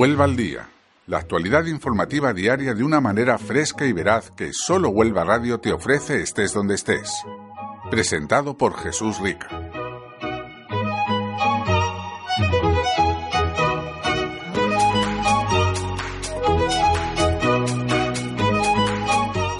Huelva al día. La actualidad informativa diaria de una manera fresca y veraz que solo Huelva Radio te ofrece estés donde estés. Presentado por Jesús Rica.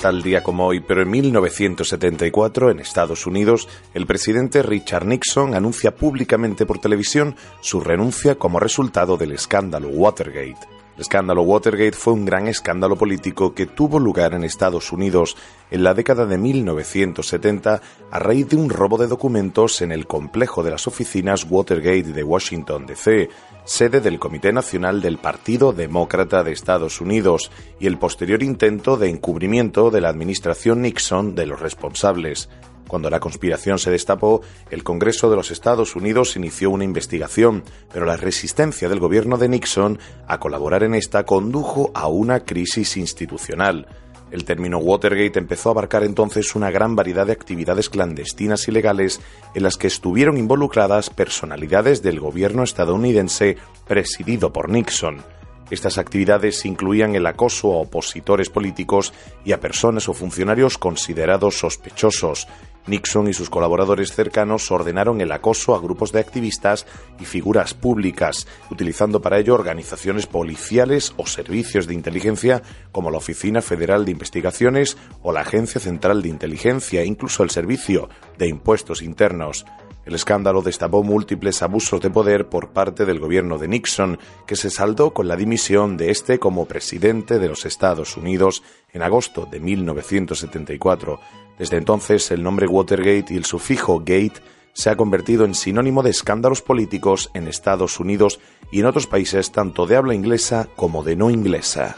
Tal día como hoy, pero en 1974, en Estados Unidos, el presidente Richard Nixon anuncia públicamente por televisión su renuncia como resultado del escándalo Watergate. El escándalo Watergate fue un gran escándalo político que tuvo lugar en Estados Unidos en la década de 1970 a raíz de un robo de documentos en el complejo de las oficinas Watergate de Washington, D.C., sede del Comité Nacional del Partido Demócrata de Estados Unidos, y el posterior intento de encubrimiento de la administración Nixon de los responsables. Cuando la conspiración se destapó, el Congreso de los Estados Unidos inició una investigación, pero la resistencia del gobierno de Nixon a colaborar en esta condujo a una crisis institucional. El término Watergate empezó a abarcar entonces una gran variedad de actividades clandestinas y legales en las que estuvieron involucradas personalidades del gobierno estadounidense presidido por Nixon. Estas actividades incluían el acoso a opositores políticos y a personas o funcionarios considerados sospechosos, Nixon y sus colaboradores cercanos ordenaron el acoso a grupos de activistas y figuras públicas, utilizando para ello organizaciones policiales o servicios de inteligencia como la Oficina Federal de Investigaciones o la Agencia Central de Inteligencia, incluso el Servicio de Impuestos Internos. El escándalo destapó múltiples abusos de poder por parte del gobierno de Nixon, que se saldó con la dimisión de este como presidente de los Estados Unidos en agosto de 1974. Desde entonces, el nombre Watergate y el sufijo gate se ha convertido en sinónimo de escándalos políticos en Estados Unidos y en otros países tanto de habla inglesa como de no inglesa.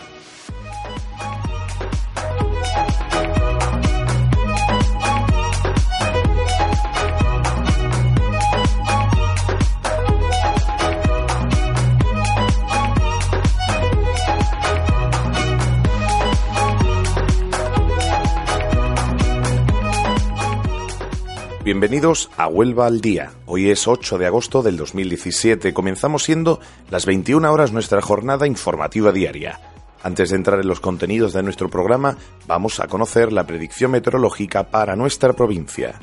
Bienvenidos a Huelva al Día. Hoy es 8 de agosto del 2017. Comenzamos siendo las 21 horas nuestra jornada informativa diaria. Antes de entrar en los contenidos de nuestro programa, vamos a conocer la predicción meteorológica para nuestra provincia.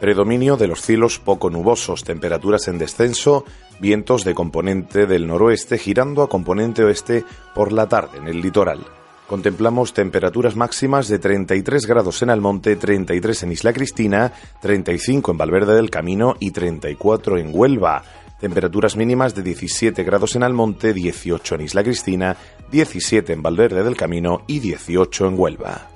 Predominio de los cielos poco nubosos, temperaturas en descenso, vientos de componente del noroeste girando a componente oeste por la tarde en el litoral contemplamos temperaturas máximas de 33 grados en Almonte, 33 en Isla Cristina, 35 en Valverde del Camino y 34 en Huelva. Temperaturas mínimas de 17 grados en Almonte, 18 en Isla Cristina, 17 en Valverde del Camino y 18 en Huelva.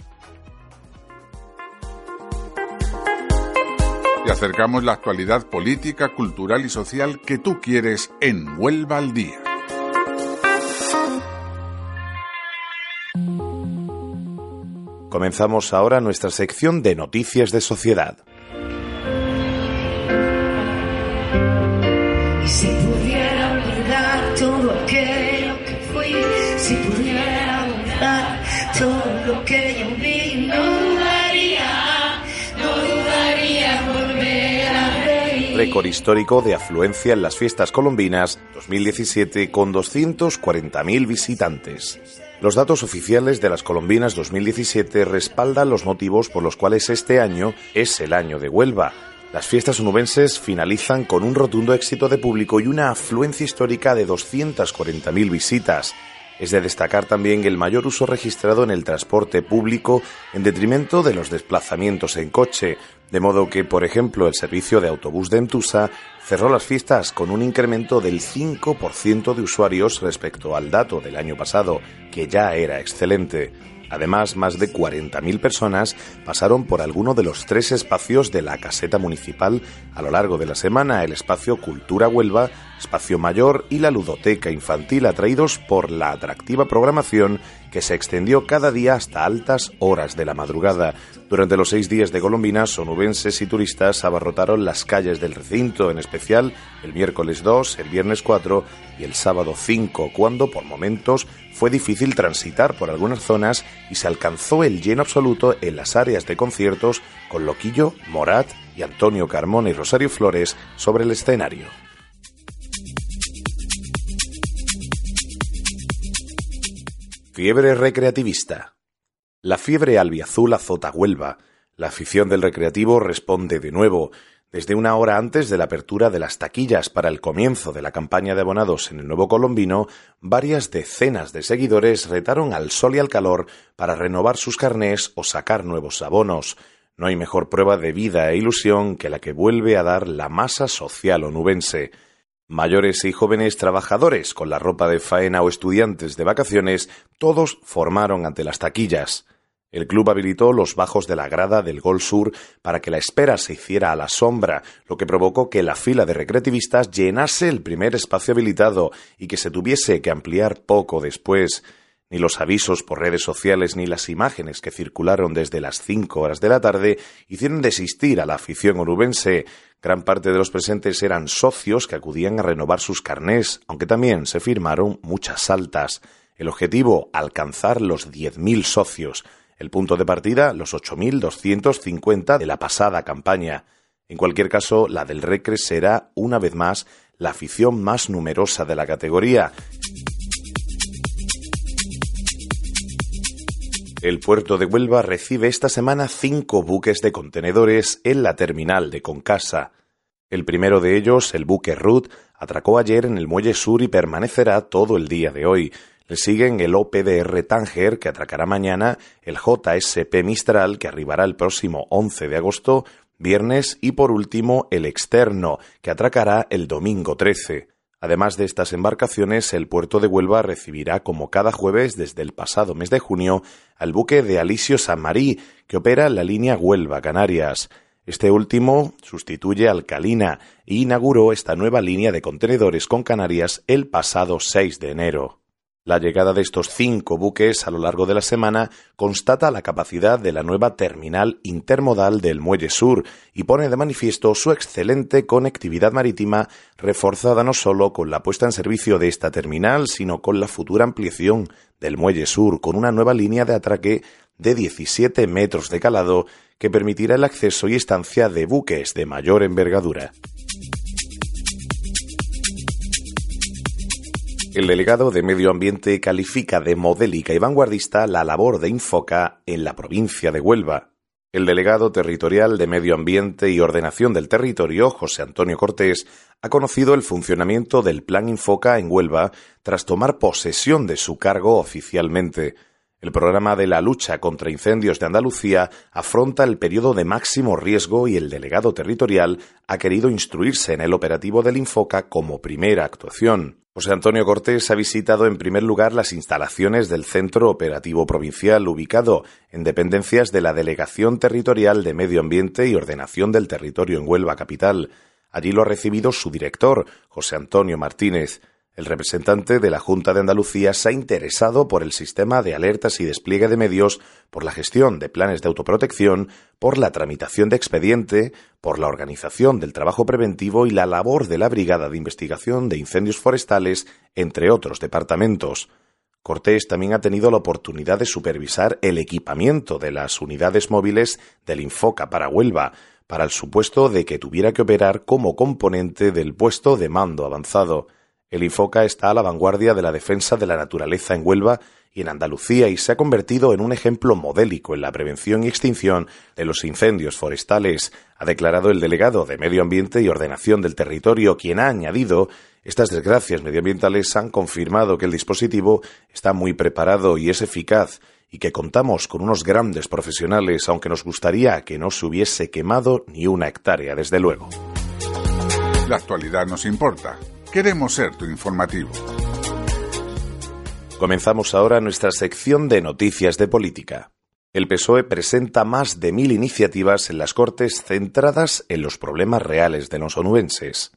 Y acercamos la actualidad política, cultural y social que tú quieres en Huelva al Día. Comenzamos ahora nuestra sección de noticias de sociedad. Récord histórico de afluencia en las fiestas colombinas 2017 con 240.000 visitantes. Los datos oficiales de las Colombinas 2017 respaldan los motivos por los cuales este año es el año de Huelva. Las fiestas unubenses finalizan con un rotundo éxito de público y una afluencia histórica de 240.000 visitas. Es de destacar también el mayor uso registrado en el transporte público en detrimento de los desplazamientos en coche. De modo que, por ejemplo, el servicio de autobús de Entusa cerró las fiestas con un incremento del 5% de usuarios respecto al dato del año pasado, que ya era excelente. Además, más de 40.000 personas pasaron por alguno de los tres espacios de la caseta municipal a lo largo de la semana, el espacio Cultura Huelva, Espacio Mayor y la Ludoteca Infantil, atraídos por la atractiva programación que se extendió cada día hasta altas horas de la madrugada. Durante los seis días de Colombina, sonubenses y turistas abarrotaron las calles del recinto, en especial el miércoles 2, el viernes 4 y el sábado 5, cuando por momentos fue difícil transitar por algunas zonas y se alcanzó el lleno absoluto en las áreas de conciertos con Loquillo, Morat y Antonio Carmona y Rosario Flores sobre el escenario. Fiebre recreativista. La fiebre albiazul azota Huelva. La afición del recreativo responde de nuevo. Desde una hora antes de la apertura de las taquillas para el comienzo de la campaña de abonados en el Nuevo Colombino, varias decenas de seguidores retaron al sol y al calor para renovar sus carnés o sacar nuevos abonos. No hay mejor prueba de vida e ilusión que la que vuelve a dar la masa social onubense. Mayores y jóvenes trabajadores con la ropa de faena o estudiantes de vacaciones, todos formaron ante las taquillas. El club habilitó los bajos de la grada del Gol Sur para que la espera se hiciera a la sombra, lo que provocó que la fila de recreativistas llenase el primer espacio habilitado y que se tuviese que ampliar poco después. Ni los avisos por redes sociales ni las imágenes que circularon desde las cinco horas de la tarde hicieron desistir a la afición urubense. Gran parte de los presentes eran socios que acudían a renovar sus carnés, aunque también se firmaron muchas altas. El objetivo, alcanzar los 10.000 socios. El punto de partida, los 8.250 de la pasada campaña. En cualquier caso, la del Recre será, una vez más, la afición más numerosa de la categoría. El puerto de Huelva recibe esta semana cinco buques de contenedores en la terminal de Concasa. El primero de ellos, el buque Ruth, atracó ayer en el muelle sur y permanecerá todo el día de hoy. Le siguen el OPDR Tanger, que atracará mañana, el JSP Mistral, que arribará el próximo 11 de agosto, viernes, y por último el Externo, que atracará el domingo 13. Además de estas embarcaciones, el puerto de Huelva recibirá como cada jueves desde el pasado mes de junio al buque de Alisio San Marí, que opera la línea Huelva-Canarias. Este último sustituye al Calina e inauguró esta nueva línea de contenedores con Canarias el pasado 6 de enero. La llegada de estos cinco buques a lo largo de la semana constata la capacidad de la nueva terminal intermodal del Muelle Sur y pone de manifiesto su excelente conectividad marítima, reforzada no solo con la puesta en servicio de esta terminal, sino con la futura ampliación del Muelle Sur, con una nueva línea de atraque de 17 metros de calado que permitirá el acceso y estancia de buques de mayor envergadura. El delegado de Medio Ambiente califica de modélica y vanguardista la labor de Infoca en la provincia de Huelva. El delegado territorial de Medio Ambiente y Ordenación del Territorio, José Antonio Cortés, ha conocido el funcionamiento del Plan Infoca en Huelva tras tomar posesión de su cargo oficialmente. El programa de la lucha contra incendios de Andalucía afronta el periodo de máximo riesgo y el delegado territorial ha querido instruirse en el operativo del Infoca como primera actuación. José Antonio Cortés ha visitado en primer lugar las instalaciones del Centro Operativo Provincial ubicado en dependencias de la Delegación Territorial de Medio Ambiente y Ordenación del Territorio en Huelva Capital. Allí lo ha recibido su director, José Antonio Martínez. El representante de la Junta de Andalucía se ha interesado por el sistema de alertas y despliegue de medios, por la gestión de planes de autoprotección, por la tramitación de expediente, por la organización del trabajo preventivo y la labor de la Brigada de Investigación de Incendios Forestales, entre otros departamentos. Cortés también ha tenido la oportunidad de supervisar el equipamiento de las unidades móviles del Infoca para Huelva, para el supuesto de que tuviera que operar como componente del puesto de mando avanzado. El Infoca está a la vanguardia de la defensa de la naturaleza en Huelva y en Andalucía y se ha convertido en un ejemplo modélico en la prevención y extinción de los incendios forestales, ha declarado el delegado de Medio Ambiente y Ordenación del Territorio, quien ha añadido estas desgracias medioambientales han confirmado que el dispositivo está muy preparado y es eficaz y que contamos con unos grandes profesionales, aunque nos gustaría que no se hubiese quemado ni una hectárea, desde luego. La actualidad nos importa. Queremos ser tu informativo. Comenzamos ahora nuestra sección de noticias de política. El PSOE presenta más de mil iniciativas en las Cortes centradas en los problemas reales de los onubenses.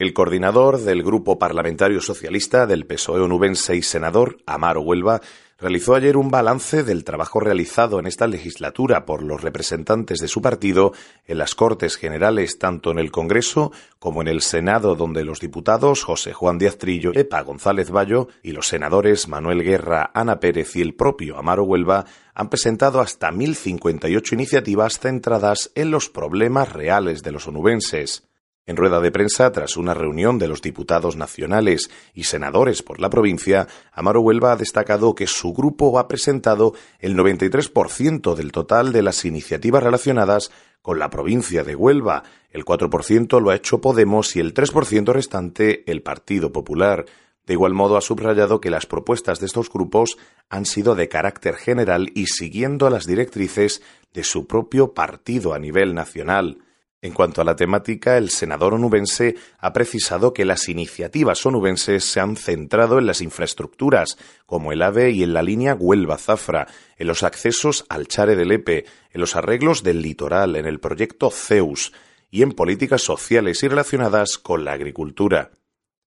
El coordinador del Grupo Parlamentario Socialista del PSOE onubense y senador, Amaro Huelva, realizó ayer un balance del trabajo realizado en esta legislatura por los representantes de su partido en las Cortes Generales, tanto en el Congreso como en el Senado, donde los diputados José Juan Díaz Trillo, Epa González Bayo y los senadores Manuel Guerra, Ana Pérez y el propio Amaro Huelva han presentado hasta 1.058 iniciativas centradas en los problemas reales de los onubenses. En rueda de prensa, tras una reunión de los diputados nacionales y senadores por la provincia, Amaro Huelva ha destacado que su grupo ha presentado el 93% del total de las iniciativas relacionadas con la provincia de Huelva, el 4% lo ha hecho Podemos y el 3% restante el Partido Popular. De igual modo, ha subrayado que las propuestas de estos grupos han sido de carácter general y siguiendo las directrices de su propio partido a nivel nacional. En cuanto a la temática, el senador onubense ha precisado que las iniciativas onubenses se han centrado en las infraestructuras, como el AVE y en la línea Huelva-Zafra, en los accesos al Chare del Epe, en los arreglos del litoral, en el proyecto Zeus y en políticas sociales y relacionadas con la agricultura.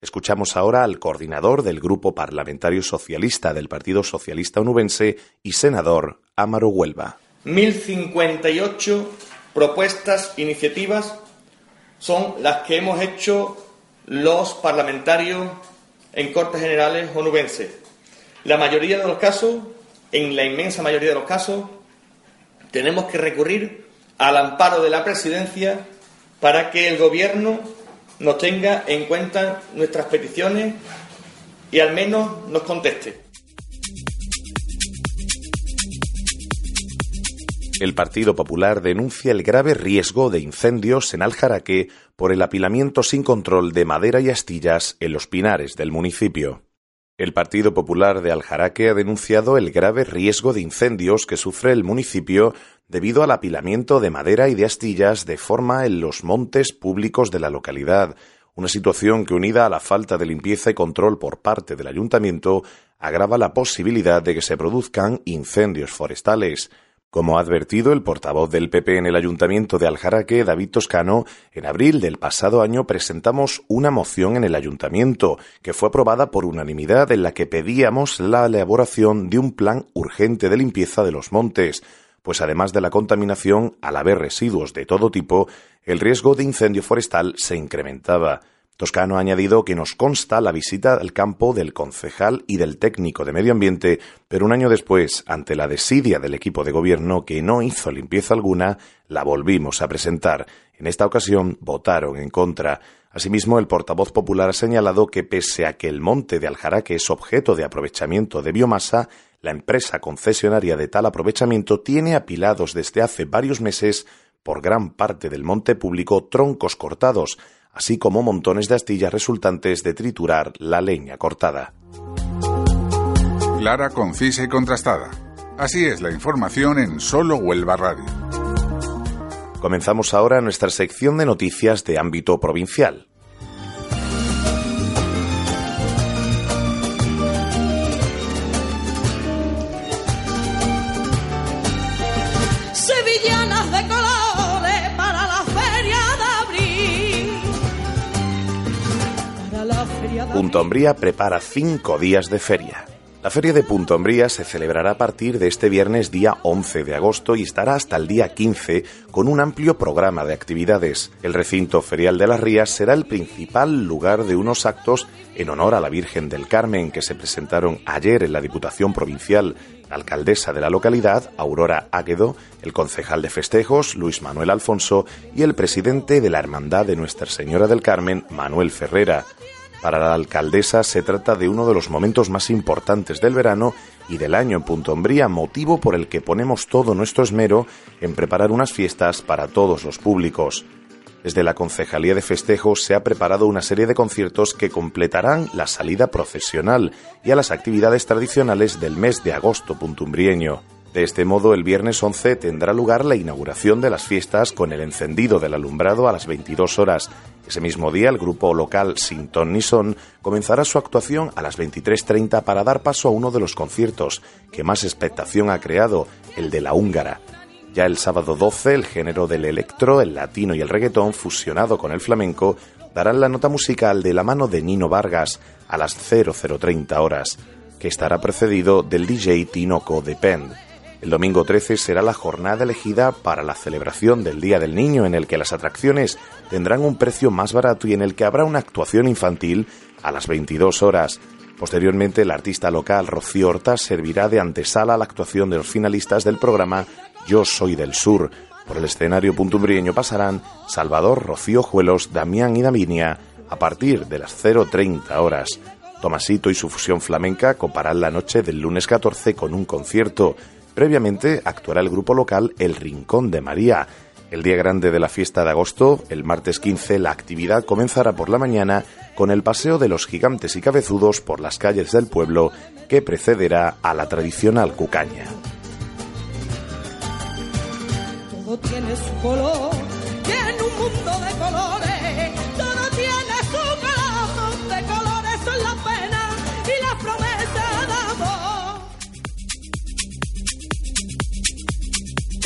Escuchamos ahora al coordinador del Grupo Parlamentario Socialista del Partido Socialista Onubense y senador Amaro Huelva. 1058 propuestas, iniciativas, son las que hemos hecho los parlamentarios en Cortes Generales onubenses. La mayoría de los casos, en la inmensa mayoría de los casos, tenemos que recurrir al amparo de la presidencia para que el Gobierno nos tenga en cuenta nuestras peticiones y al menos nos conteste. El Partido Popular denuncia el grave riesgo de incendios en Aljaraque por el apilamiento sin control de madera y astillas en los pinares del municipio. El Partido Popular de Aljaraque ha denunciado el grave riesgo de incendios que sufre el municipio debido al apilamiento de madera y de astillas de forma en los montes públicos de la localidad, una situación que unida a la falta de limpieza y control por parte del ayuntamiento agrava la posibilidad de que se produzcan incendios forestales. Como ha advertido el portavoz del PP en el Ayuntamiento de Aljaraque, David Toscano, en abril del pasado año presentamos una moción en el Ayuntamiento que fue aprobada por unanimidad en la que pedíamos la elaboración de un plan urgente de limpieza de los montes, pues además de la contaminación, al haber residuos de todo tipo, el riesgo de incendio forestal se incrementaba. Toscano ha añadido que nos consta la visita al campo del concejal y del técnico de medio ambiente, pero un año después, ante la desidia del equipo de gobierno que no hizo limpieza alguna, la volvimos a presentar. En esta ocasión votaron en contra. Asimismo, el portavoz popular ha señalado que pese a que el monte de Aljaraque es objeto de aprovechamiento de biomasa, la empresa concesionaria de tal aprovechamiento tiene apilados desde hace varios meses por gran parte del monte público troncos cortados, así como montones de astillas resultantes de triturar la leña cortada. Clara, concisa y contrastada. Así es la información en Solo Huelva Radio. Comenzamos ahora nuestra sección de noticias de ámbito provincial. Umbría prepara cinco días de feria. La feria de Punto Umbría se celebrará a partir de este viernes día 11 de agosto y estará hasta el día 15 con un amplio programa de actividades. El recinto ferial de las Rías será el principal lugar de unos actos en honor a la Virgen del Carmen que se presentaron ayer en la Diputación Provincial. La alcaldesa de la localidad, Aurora Águedo, el concejal de festejos, Luis Manuel Alfonso, y el presidente de la Hermandad de Nuestra Señora del Carmen, Manuel Ferrera. Para la alcaldesa se trata de uno de los momentos más importantes del verano y del año en Punto Umbría, motivo por el que ponemos todo nuestro esmero en preparar unas fiestas para todos los públicos. Desde la Concejalía de Festejos se ha preparado una serie de conciertos que completarán la salida procesional y a las actividades tradicionales del mes de agosto puntumbrieño. De este modo, el viernes 11 tendrá lugar la inauguración de las fiestas con el encendido del alumbrado a las 22 horas. Ese mismo día, el grupo local Sin Ton ni Son comenzará su actuación a las 23.30 para dar paso a uno de los conciertos que más expectación ha creado, el de la húngara. Ya el sábado 12, el género del electro, el latino y el reggaetón, fusionado con el flamenco, darán la nota musical de la mano de Nino Vargas a las 0030 horas, que estará precedido del DJ Tinoco de Penn. El domingo 13 será la jornada elegida para la celebración del Día del Niño, en el que las atracciones tendrán un precio más barato y en el que habrá una actuación infantil a las 22 horas. Posteriormente, el artista local Rocío Horta servirá de antesala a la actuación de los finalistas del programa Yo Soy del Sur. Por el escenario puntumbrieño pasarán Salvador, Rocío Juelos, Damián y Davinia a partir de las 0.30 horas. Tomasito y su fusión flamenca coparán la noche del lunes 14 con un concierto. Previamente actuará el grupo local El Rincón de María. El día grande de la fiesta de agosto, el martes 15, la actividad comenzará por la mañana con el paseo de los gigantes y cabezudos por las calles del pueblo que precederá a la tradicional cucaña.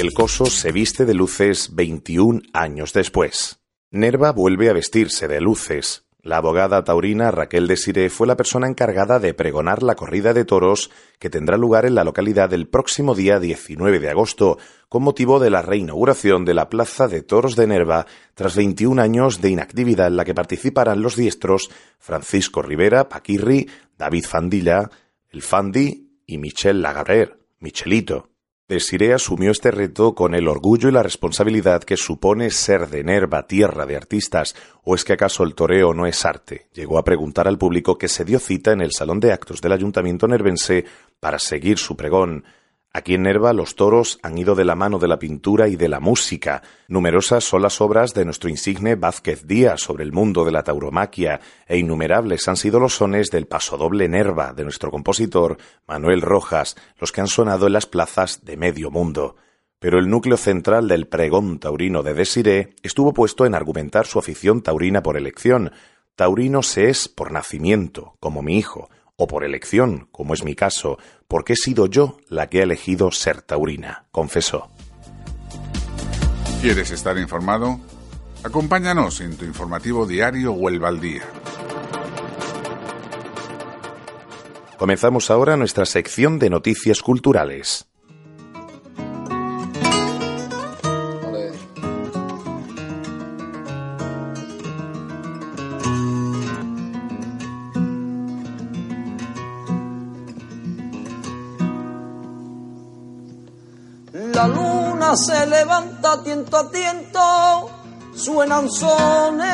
El coso se viste de luces 21 años después. Nerva vuelve a vestirse de luces. La abogada taurina Raquel Desiré fue la persona encargada de pregonar la corrida de toros que tendrá lugar en la localidad el próximo día 19 de agosto, con motivo de la reinauguración de la Plaza de Toros de Nerva tras 21 años de inactividad en la que participarán los diestros Francisco Rivera, Paquirri, David Fandilla, el Fandi y Michel Lagarrer, Michelito. Desiré asumió este reto con el orgullo y la responsabilidad que supone ser de Nerva tierra de artistas, o es que acaso el toreo no es arte. Llegó a preguntar al público que se dio cita en el salón de actos del ayuntamiento nervense para seguir su pregón. Aquí en Nerva los toros han ido de la mano de la pintura y de la música. Numerosas son las obras de nuestro insigne Vázquez Díaz sobre el mundo de la tauromaquia, e innumerables han sido los sones del pasodoble Nerva de nuestro compositor Manuel Rojas, los que han sonado en las plazas de medio mundo. Pero el núcleo central del pregón taurino de Desiré estuvo puesto en argumentar su afición taurina por elección. Taurino se es por nacimiento, como mi hijo, o por elección, como es mi caso, porque he sido yo la que ha elegido ser taurina, confesó. ¿Quieres estar informado? Acompáñanos en tu informativo diario Huelva al Día. Comenzamos ahora nuestra sección de noticias culturales. La luna se levanta tiento a tiento, suenan sones.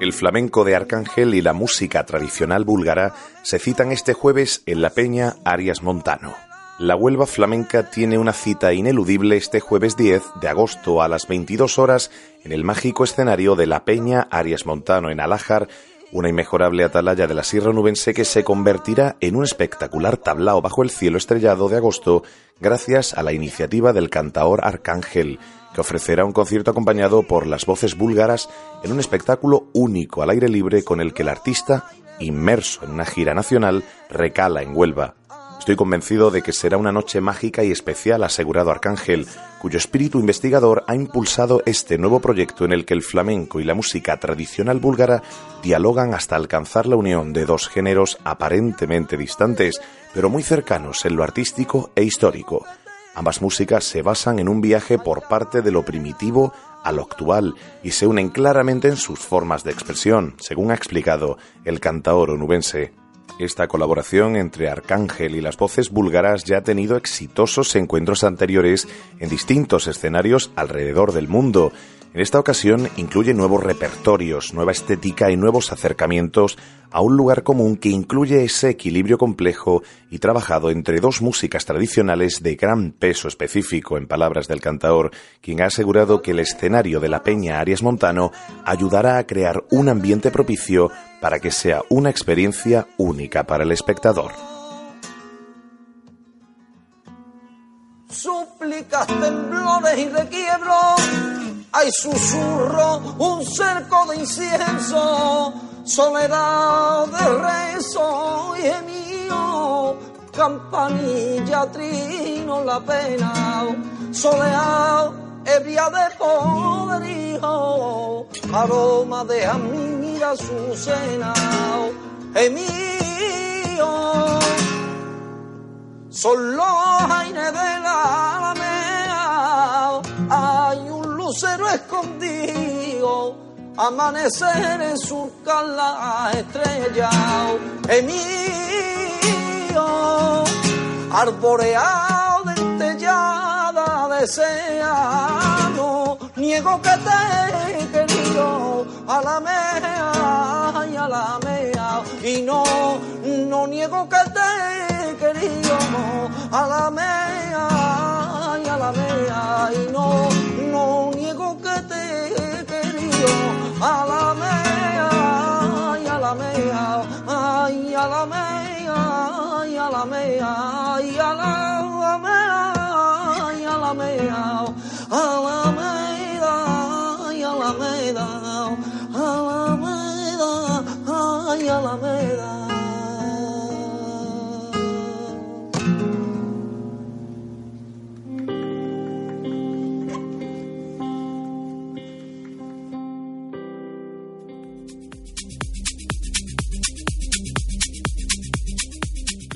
El flamenco de Arcángel y la música tradicional búlgara se citan este jueves en la Peña Arias Montano. La Huelva flamenca tiene una cita ineludible este jueves 10 de agosto a las 22 horas en el mágico escenario de la Peña Arias Montano en Alájar, una inmejorable atalaya de la Sierra Nubense que se convertirá en un espectacular tablao bajo el cielo estrellado de agosto gracias a la iniciativa del cantaor Arcángel, que ofrecerá un concierto acompañado por las voces búlgaras en un espectáculo único al aire libre con el que el artista, inmerso en una gira nacional, recala en Huelva. Estoy convencido de que será una noche mágica y especial, asegurado Arcángel, cuyo espíritu investigador ha impulsado este nuevo proyecto en el que el flamenco y la música tradicional búlgara dialogan hasta alcanzar la unión de dos géneros aparentemente distantes, pero muy cercanos en lo artístico e histórico. Ambas músicas se basan en un viaje por parte de lo primitivo a lo actual y se unen claramente en sus formas de expresión, según ha explicado el cantaor onubense. Esta colaboración entre Arcángel y las voces búlgaras ya ha tenido exitosos encuentros anteriores en distintos escenarios alrededor del mundo. En esta ocasión incluye nuevos repertorios, nueva estética y nuevos acercamientos a un lugar común que incluye ese equilibrio complejo y trabajado entre dos músicas tradicionales de gran peso específico, en palabras del cantaor, quien ha asegurado que el escenario de la Peña Arias Montano ayudará a crear un ambiente propicio para que sea una experiencia única para el espectador. súplicas, temblores y requiebros. Hay susurro, un cerco de incienso, soledad de rezo y gemido, campanilla, trino, la pena, soleado, ebria de poderío, aroma de amira, su cena, gemido son los aires de la alameda, hay un lucero escondido, amanecer en surcar la estrella, mío, arboreado niego que te he querido a la mea y a la mea, y no, no niego que te queríamos a la mea y a la mea. Y no, no niego que te mea y a la mea y a la mea. Y a la mea y a la mea y a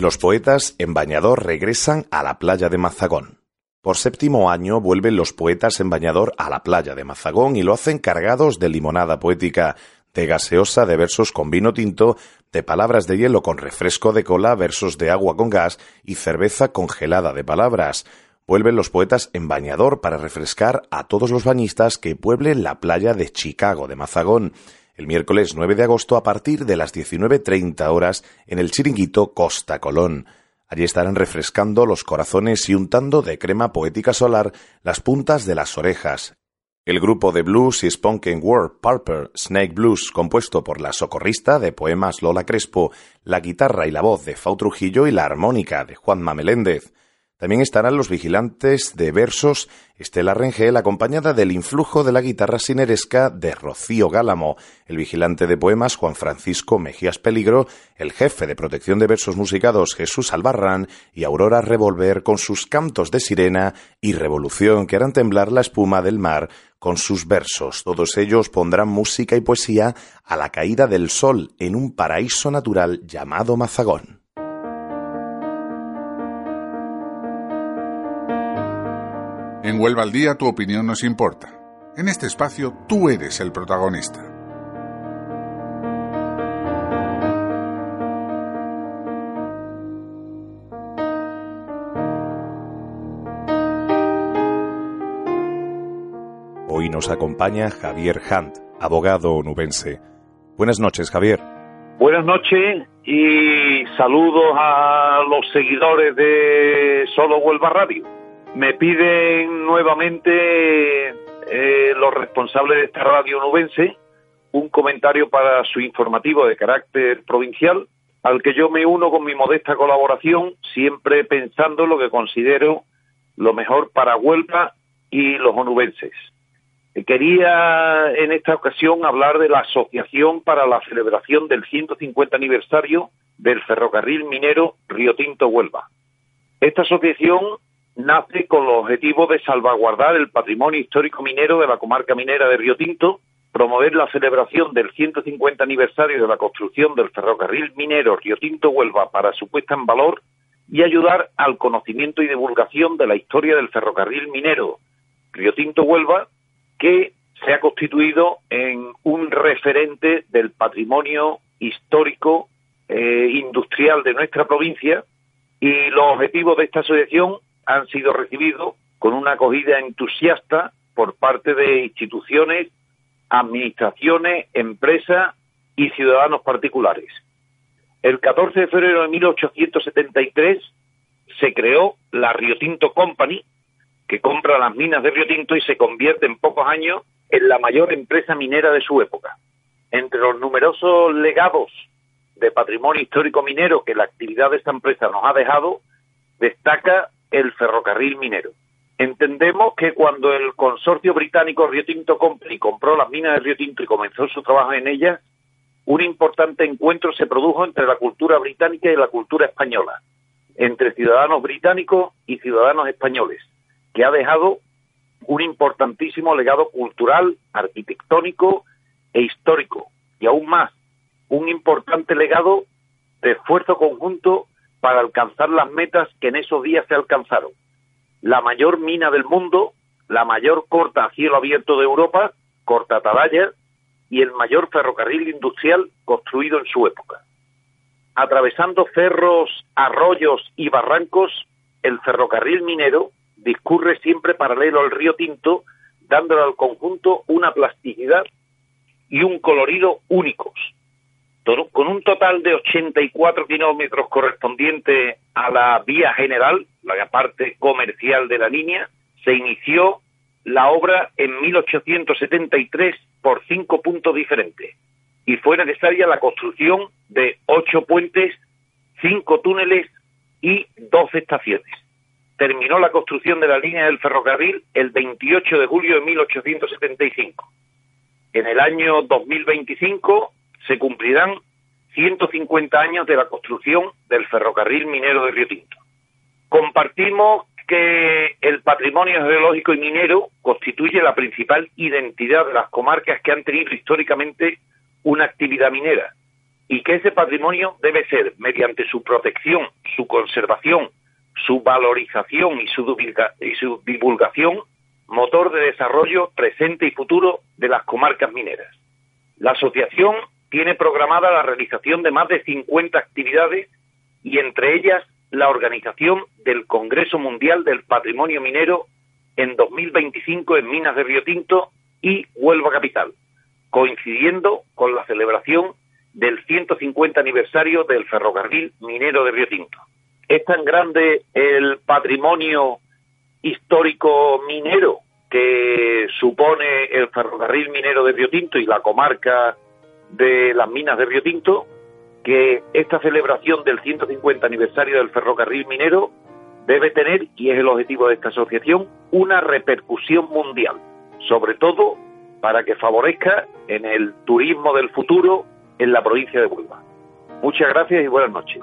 Los poetas en Bañador regresan a la playa de Mazagón. Por séptimo año vuelven los poetas en Bañador a la playa de Mazagón y lo hacen cargados de limonada poética, de gaseosa de versos con vino tinto, de palabras de hielo con refresco de cola, versos de agua con gas y cerveza congelada de palabras. Vuelven los poetas en bañador para refrescar a todos los bañistas que pueblen la playa de Chicago de Mazagón el miércoles 9 de agosto a partir de las 19.30 horas en el chiringuito Costa Colón. Allí estarán refrescando los corazones y untando de crema poética solar las puntas de las orejas. El grupo de blues y spoken word Parper Snake Blues, compuesto por la socorrista de poemas Lola Crespo, la guitarra y la voz de Fau Trujillo y la armónica de Juanma Meléndez. También estarán los vigilantes de versos Estela Rengel, acompañada del influjo de la guitarra sineresca de Rocío Gálamo, el vigilante de poemas Juan Francisco Mejías Peligro, el jefe de protección de versos musicados Jesús Albarrán y Aurora Revolver con sus cantos de sirena y revolución que harán temblar la espuma del mar con sus versos. Todos ellos pondrán música y poesía a la caída del sol en un paraíso natural llamado Mazagón. En Huelva al Día tu opinión nos importa. En este espacio tú eres el protagonista. Hoy nos acompaña Javier Hunt, abogado onubense. Buenas noches, Javier. Buenas noches y saludos a los seguidores de Solo Huelva Radio me piden nuevamente eh, los responsables de esta radio nubense un comentario para su informativo de carácter provincial, al que yo me uno con mi modesta colaboración, siempre pensando lo que considero lo mejor para Huelva y los onubenses. Quería en esta ocasión hablar de la Asociación para la celebración del 150 aniversario del ferrocarril minero Río Tinto Huelva. Esta asociación nace con los objetivos de salvaguardar el patrimonio histórico minero de la comarca minera de Río Tinto, promover la celebración del 150 aniversario de la construcción del ferrocarril minero Río Tinto Huelva para su puesta en valor y ayudar al conocimiento y divulgación de la historia del ferrocarril minero Río Tinto Huelva, que se ha constituido en un referente del patrimonio histórico e industrial de nuestra provincia. Y los objetivos de esta asociación han sido recibidos con una acogida entusiasta por parte de instituciones, administraciones, empresas y ciudadanos particulares. El 14 de febrero de 1873 se creó la Rio Tinto Company, que compra las minas de Río Tinto y se convierte en pocos años en la mayor empresa minera de su época. Entre los numerosos legados de patrimonio histórico minero que la actividad de esta empresa nos ha dejado, destaca el ferrocarril minero. Entendemos que cuando el consorcio británico Rio Tinto Company compró las minas de Río Tinto y comenzó su trabajo en ellas, un importante encuentro se produjo entre la cultura británica y la cultura española, entre ciudadanos británicos y ciudadanos españoles, que ha dejado un importantísimo legado cultural, arquitectónico e histórico, y aún más, un importante legado de esfuerzo conjunto para alcanzar las metas que en esos días se alcanzaron. La mayor mina del mundo, la mayor corta a cielo abierto de Europa, corta atalaya, y el mayor ferrocarril industrial construido en su época. Atravesando cerros, arroyos y barrancos, el ferrocarril minero discurre siempre paralelo al río Tinto, dándole al conjunto una plasticidad y un colorido únicos. Con un total de 84 kilómetros correspondiente a la vía general, la parte comercial de la línea, se inició la obra en 1873 por cinco puntos diferentes y fue necesaria la construcción de ocho puentes, cinco túneles y doce estaciones. Terminó la construcción de la línea del ferrocarril el 28 de julio de 1875. En el año 2025 se cumplirán 150 años de la construcción del ferrocarril minero de Río Tinto. Compartimos que el patrimonio geológico y minero constituye la principal identidad de las comarcas que han tenido históricamente una actividad minera y que ese patrimonio debe ser, mediante su protección, su conservación, su valorización y su, y su divulgación, motor de desarrollo presente y futuro de las comarcas mineras. La asociación tiene programada la realización de más de 50 actividades y entre ellas la organización del Congreso Mundial del Patrimonio Minero en 2025 en Minas de Río Tinto y Huelva Capital, coincidiendo con la celebración del 150 aniversario del ferrocarril minero de Río Tinto. Es tan grande el patrimonio histórico minero que supone el ferrocarril minero de Río Tinto y la comarca de las minas de Río Tinto que esta celebración del 150 aniversario del ferrocarril minero debe tener, y es el objetivo de esta asociación, una repercusión mundial, sobre todo para que favorezca en el turismo del futuro en la provincia de Huelva. Muchas gracias y buenas noches.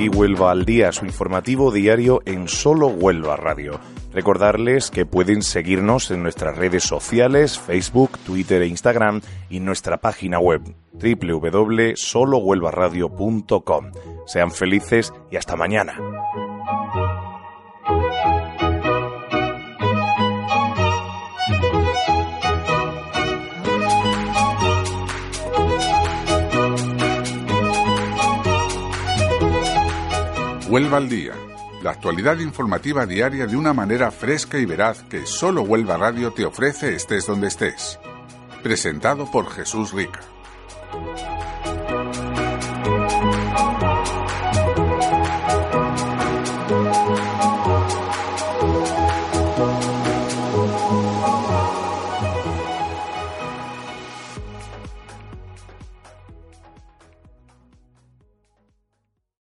Aquí Huelva al día, su informativo diario en solo Huelva Radio. Recordarles que pueden seguirnos en nuestras redes sociales, Facebook, Twitter e Instagram y nuestra página web www.solohuelvaradio.com. Sean felices y hasta mañana. Huelva al día, la actualidad informativa diaria de una manera fresca y veraz que solo Huelva Radio te ofrece estés donde estés. Presentado por Jesús Rica.